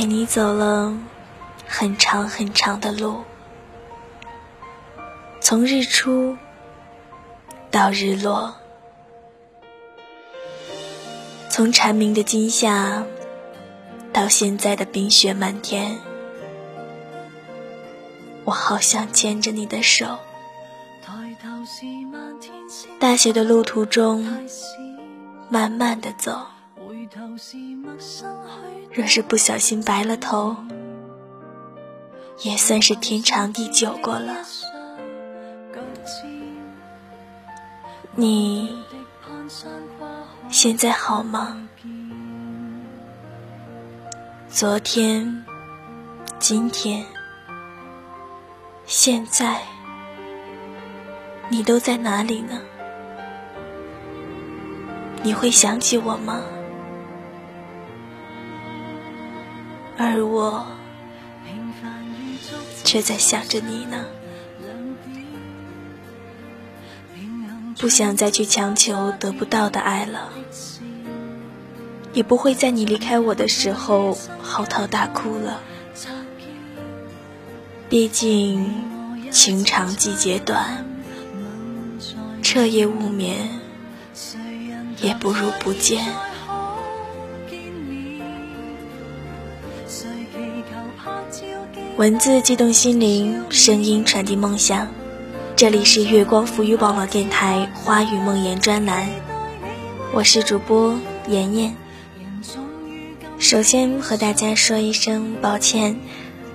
陪你走了很长很长的路，从日出到日落，从蝉鸣的今夏到现在的冰雪漫天，我好想牵着你的手。大雪的路途中，慢慢的走。若是不小心白了头，也算是天长地久过了。你现在好吗？昨天、今天、现在，你都在哪里呢？你会想起我吗？而我却在想着你呢，不想再去强求得不到的爱了，也不会在你离开我的时候嚎啕大哭了。毕竟情长季节短，彻夜无眠，也不如不见。文字激动心灵，声音传递梦想。这里是月光浮语网络电台《花语梦言》专栏，我是主播妍妍。首先和大家说一声抱歉，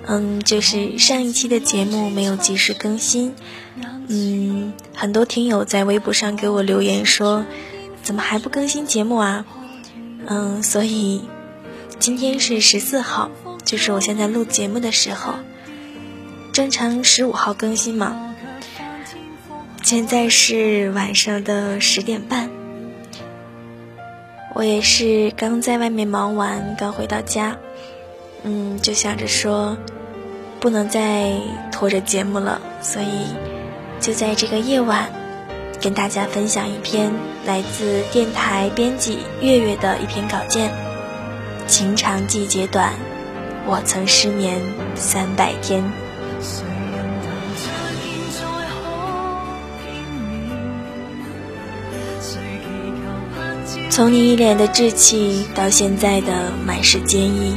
嗯，就是上一期的节目没有及时更新。嗯，很多听友在微博上给我留言说，怎么还不更新节目啊？嗯，所以今天是十四号。就是我现在录节目的时候，正常十五号更新嘛。现在是晚上的十点半，我也是刚在外面忙完，刚回到家，嗯，就想着说不能再拖着节目了，所以就在这个夜晚，跟大家分享一篇来自电台编辑月月的一篇稿件：情长季节短。我曾失眠三百天。从你一脸的稚气到现在的满是坚毅，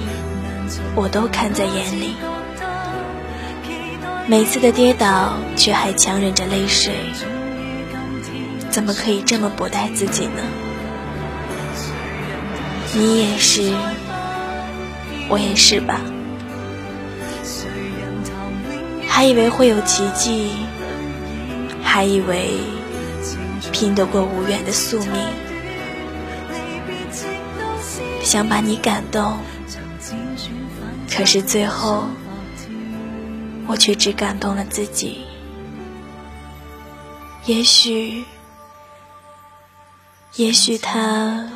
我都看在眼里。每次的跌倒，却还强忍着泪水，怎么可以这么不待自己呢？你也是。我也是吧，还以为会有奇迹，还以为拼得过无缘的宿命，想把你感动，可是最后我却只感动了自己。也许，也许他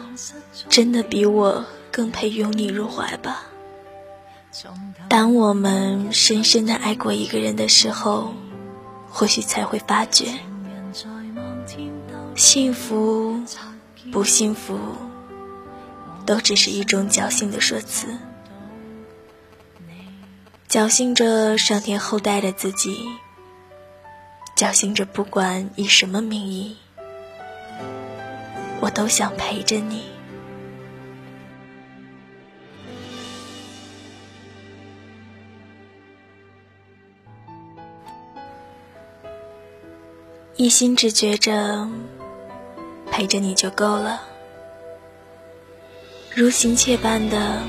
真的比我更配拥你入怀吧。当我们深深的爱过一个人的时候，或许才会发觉，幸福不幸福，都只是一种侥幸的说辞，侥幸着上天厚待的自己，侥幸着不管以什么名义，我都想陪着你。一心只觉着陪着你就够了，如行窃般的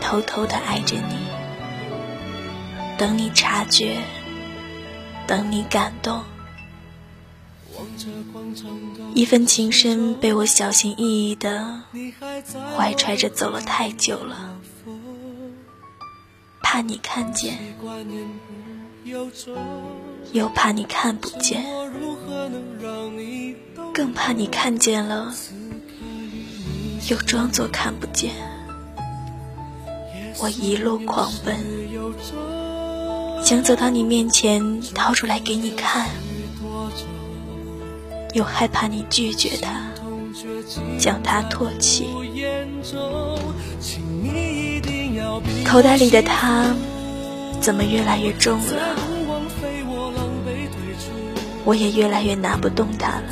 偷偷的爱着你，等你察觉，等你感动。一份情深被我小心翼翼的怀揣着走了太久了，怕你看见。又怕你看不见，更怕你看见了，又装作看不见。我一路狂奔，想走到你面前，掏出来给你看，又害怕你拒绝它，将它唾弃。口袋里的他怎么越来越重了？我也越来越拿不动他了。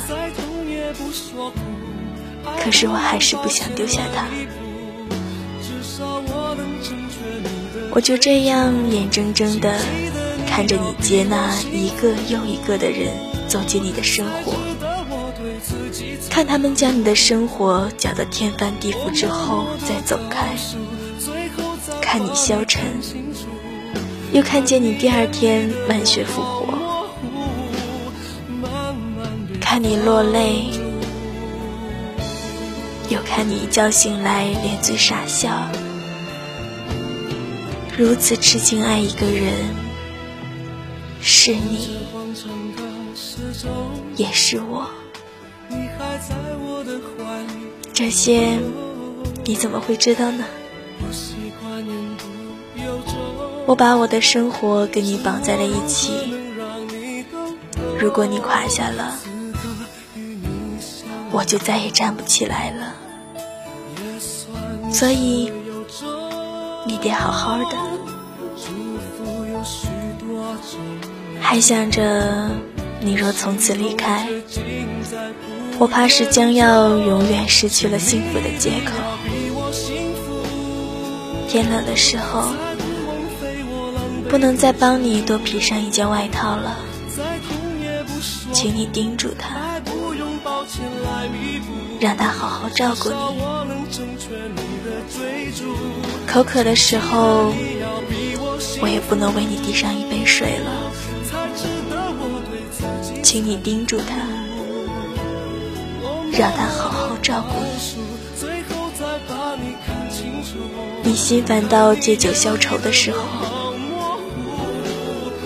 可是我还是不想丢下他。我就这样眼睁睁的看着你接纳一个又一个的人走进你的生活，看他们将你的生活搅得天翻地覆之后再走开，看你消沉，又看见你第二天满血复活，你落泪，又看你一觉醒来咧嘴傻笑。如此痴情爱一个人，是你，也是我。这些你怎么会知道呢？我把我的生活跟你绑在了一起。如果你垮下了，我就再也站不起来了。所以。你得好好的，还想着你若从此离开，我怕是将要永远失去了幸福的借口。天冷的时候，不能再帮你多披上一件外套了，请你叮嘱他，让他好好照顾你。口渴的时候，我也不能为你递上一杯水了，请你叮嘱他，让他好好照顾你。你心烦到借酒消愁的时候，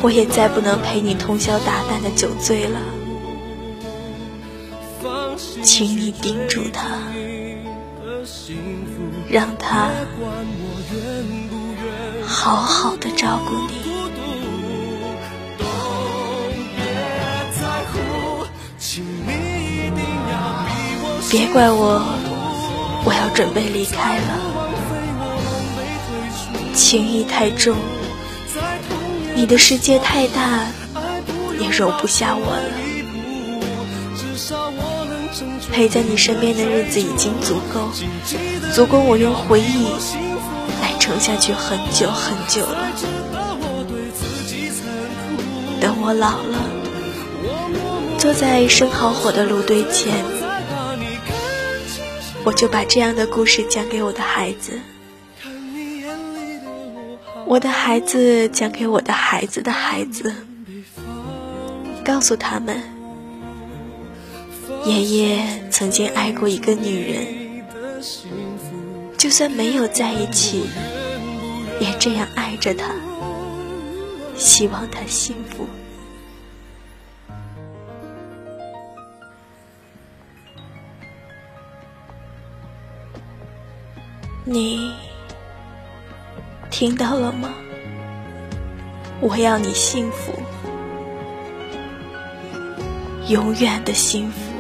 我也再不能陪你通宵达旦的酒醉了，请你叮嘱他。让他好好的照顾你。别怪我，我要准备离开了。情谊太重，你的世界太大，也容不下我了。陪在你身边的日子已经足够，足够我用回忆来撑下去很久很久了。等我老了，坐在生好火的炉堆前，我就把这样的故事讲给我的孩子，我的孩子讲给我的孩子的孩子，告诉他们。爷爷曾经爱过一个女人，就算没有在一起，也这样爱着她，希望她幸福。你听到了吗？我要你幸福，永远的幸福。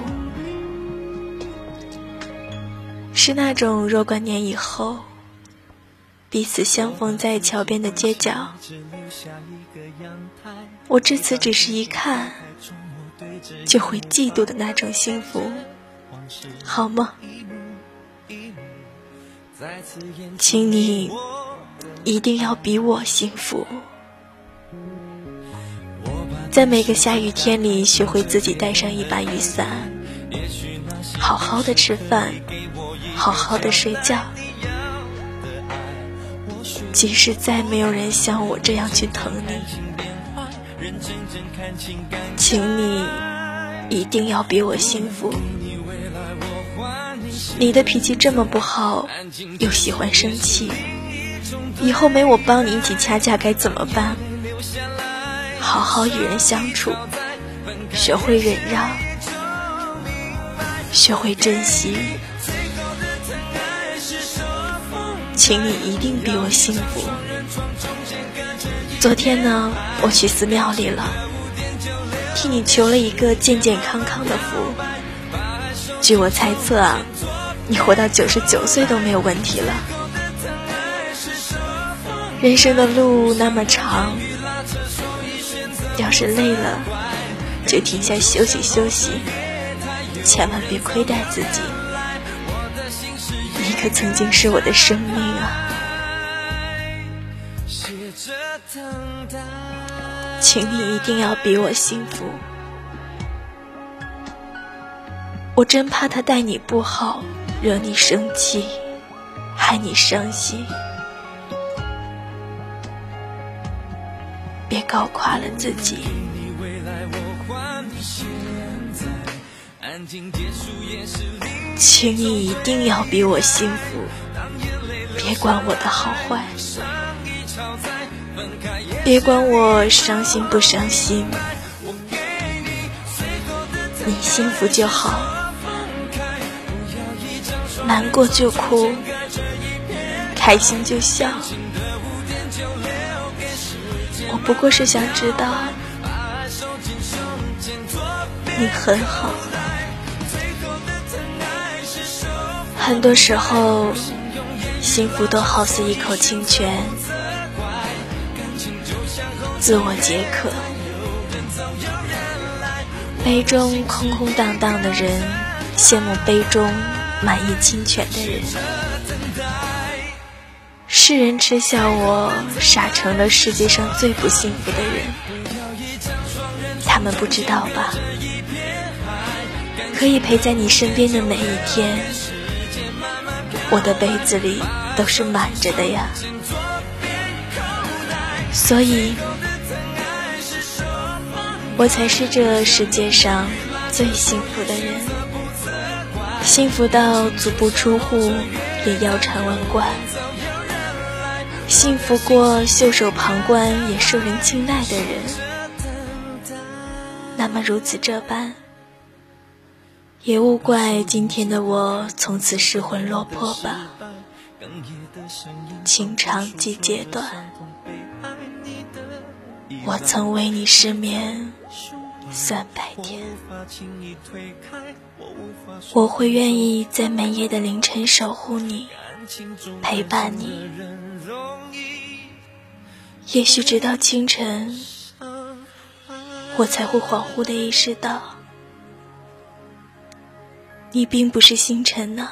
是那种若干年以后，彼此相逢在桥边的街角，我至此只是一看就会嫉妒的那种幸福，好吗？请你一定要比我幸福，在每个下雨天里学会自己带上一把雨伞，好好的吃饭。好好的睡觉，即使再没有人像我这样去疼你，请你一定要比我幸福。你的脾气这么不好，又喜欢生气，以后没我帮你一起掐架该怎么办？好好与人相处，学会忍让，学会珍惜。请你一定比我幸福。昨天呢，我去寺庙里了，替你求了一个健健康康的福。据我猜测啊，你活到九十九岁都没有问题了。人生的路那么长，要是累了，就停下休息休息，千万别亏待自己。你可曾经是我的生命啊！请你一定要比我幸福，我真怕他待你不好，惹你生气，害你伤心。别搞垮了自己。安静结束也是离请你一定要比我幸福，别管我的好坏，别管我伤心不伤心，你幸福就好，难过就哭，开心就笑。我不过是想知道，你很好。很多时候，幸福都好似一口清泉，自我解渴。杯中空空荡荡的人，羡慕杯中满溢清泉的人。世人耻笑我傻成了世界上最不幸福的人，他们不知道吧？可以陪在你身边的每一天，我的杯子里都是满着的呀。所以，我才是这世界上最幸福的人，幸福到足不出户也腰缠万贯。幸福过袖手旁观也受人青睐的人，那么如此这般，也勿怪今天的我从此失魂落魄吧。情长季节短，我曾为你失眠三百天，我会愿意在每夜的凌晨守护你，陪伴你。也许直到清晨，我才会恍惚的意识到，你并不是星辰呐，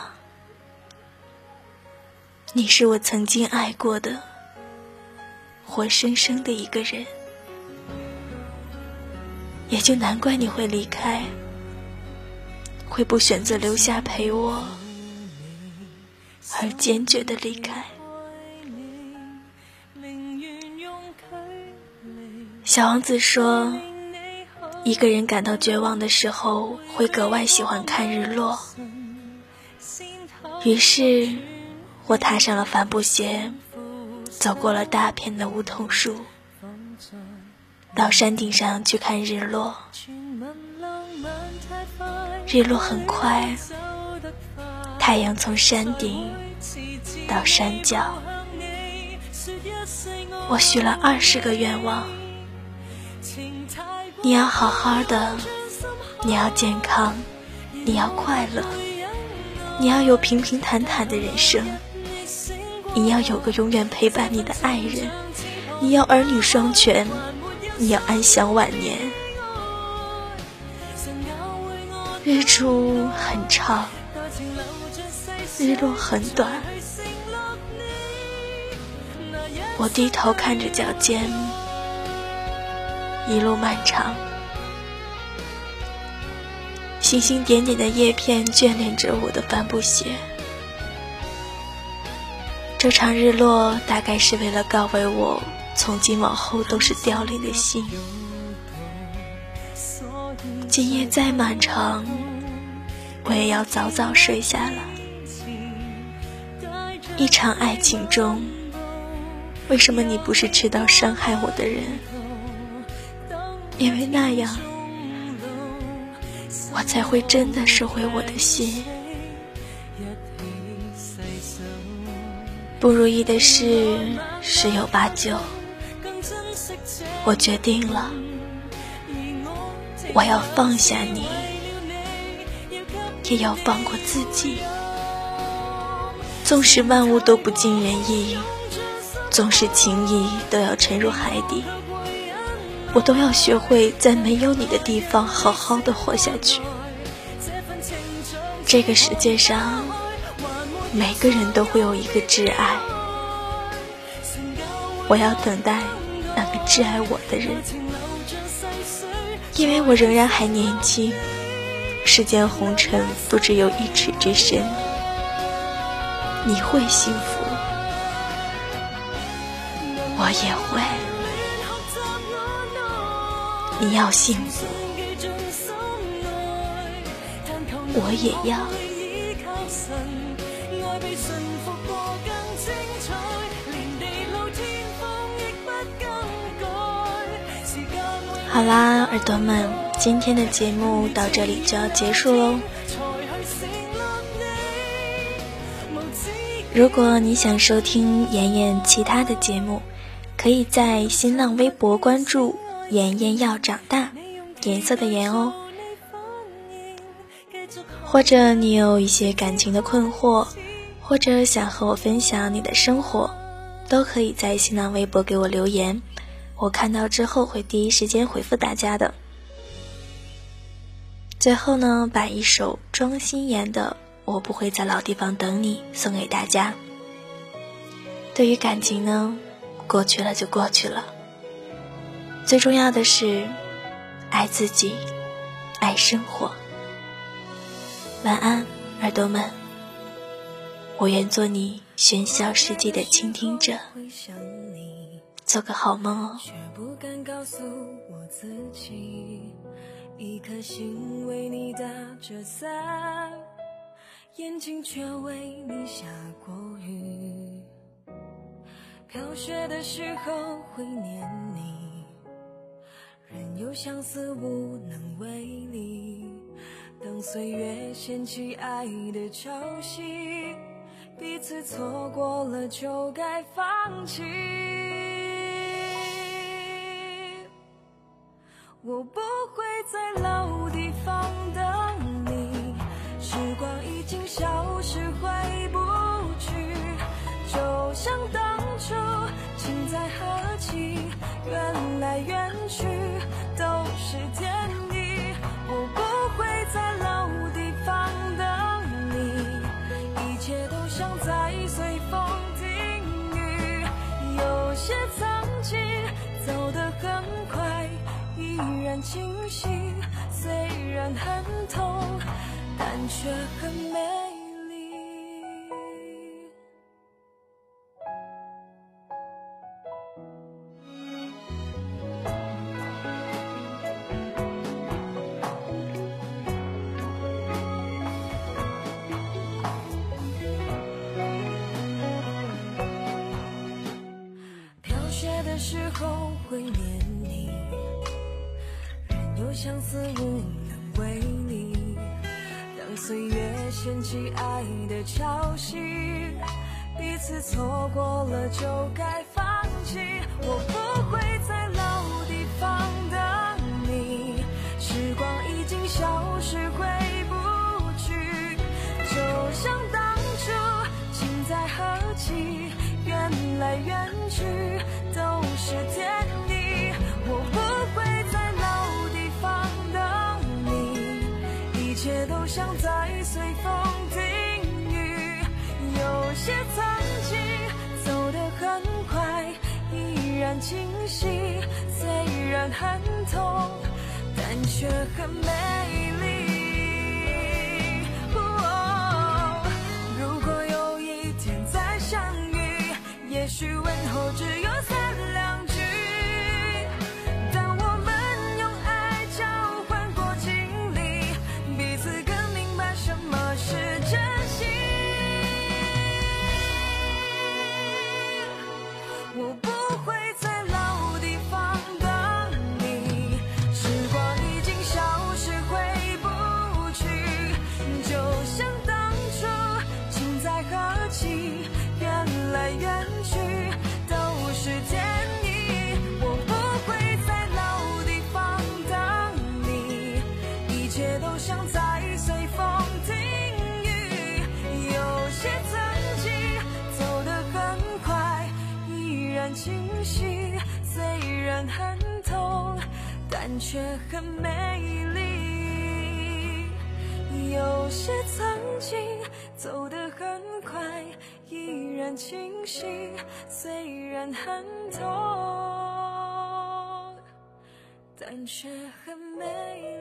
你是我曾经爱过的，活生生的一个人，也就难怪你会离开，会不选择留下陪我，而坚决的离开。小王子说：“一个人感到绝望的时候，会格外喜欢看日落。”于是，我踏上了帆布鞋，走过了大片的梧桐树，到山顶上去看日落。日落很快，太阳从山顶到山脚。我许了二十个愿望。你要好好的，你要健康，你要快乐，你要有平平坦坦的人生，你要有个永远陪伴你的爱人，你要儿女双全，你要安享晚年。日出很长，日落很短，我低头看着脚尖。一路漫长，星星点点的叶片眷恋着我的帆布鞋。这场日落大概是为了告慰我，从今往后都是凋零的心。今夜再漫长，我也要早早睡下了。一场爱情中，为什么你不是知道伤害我的人？因为那样，我才会真的收回我的心。不如意的事十有八九，我决定了，我要放下你，也要放过自己。纵使万物都不尽人意，纵使情谊都要沉入海底，我都要学会在没有你的地方好好的活下去。这个世界上，每个人都会有一个挚爱，我要等待那个挚爱我的人，因为我仍然还年轻，世间红尘不只有一尺之深。你会幸福，我也会。你要幸福，我也要。好啦，耳朵们，今天的节目到这里就要结束喽。如果你想收听妍妍其他的节目，可以在新浪微博关注“妍妍要长大”，颜色的颜哦。或者你有一些感情的困惑，或者想和我分享你的生活，都可以在新浪微博给我留言，我看到之后会第一时间回复大家的。最后呢，把一首庄心妍的。我不会在老地方等你，送给大家。对于感情呢，过去了就过去了。最重要的是，爱自己，爱生活。晚安，耳朵们。我愿做你喧嚣世界的倾听者。做个好梦哦。一颗心为你打着伞。眼睛却为你下过雨，飘雪的时候会念你，任由相思无能为力。当岁月掀起爱的潮汐，彼此错过了就该放弃。我不会在老地方等你，时光已经。消失回不去，就像当初情在何期，缘来缘去很痛，但却很美丽。飘雪的。时候会念你，任由相思无掀起爱的潮汐，彼此错过了就该放弃。我不会在老地方等你，时光已经消失回不去。就像当初情在何期，缘来缘去都。是天意，我清晰，虽然很痛，但却很美丽。如果有一天再相遇，也许问候只有。清晰，虽然很痛，但却很美丽。有些曾经走得很快，依然清晰，虽然很痛，但却很美。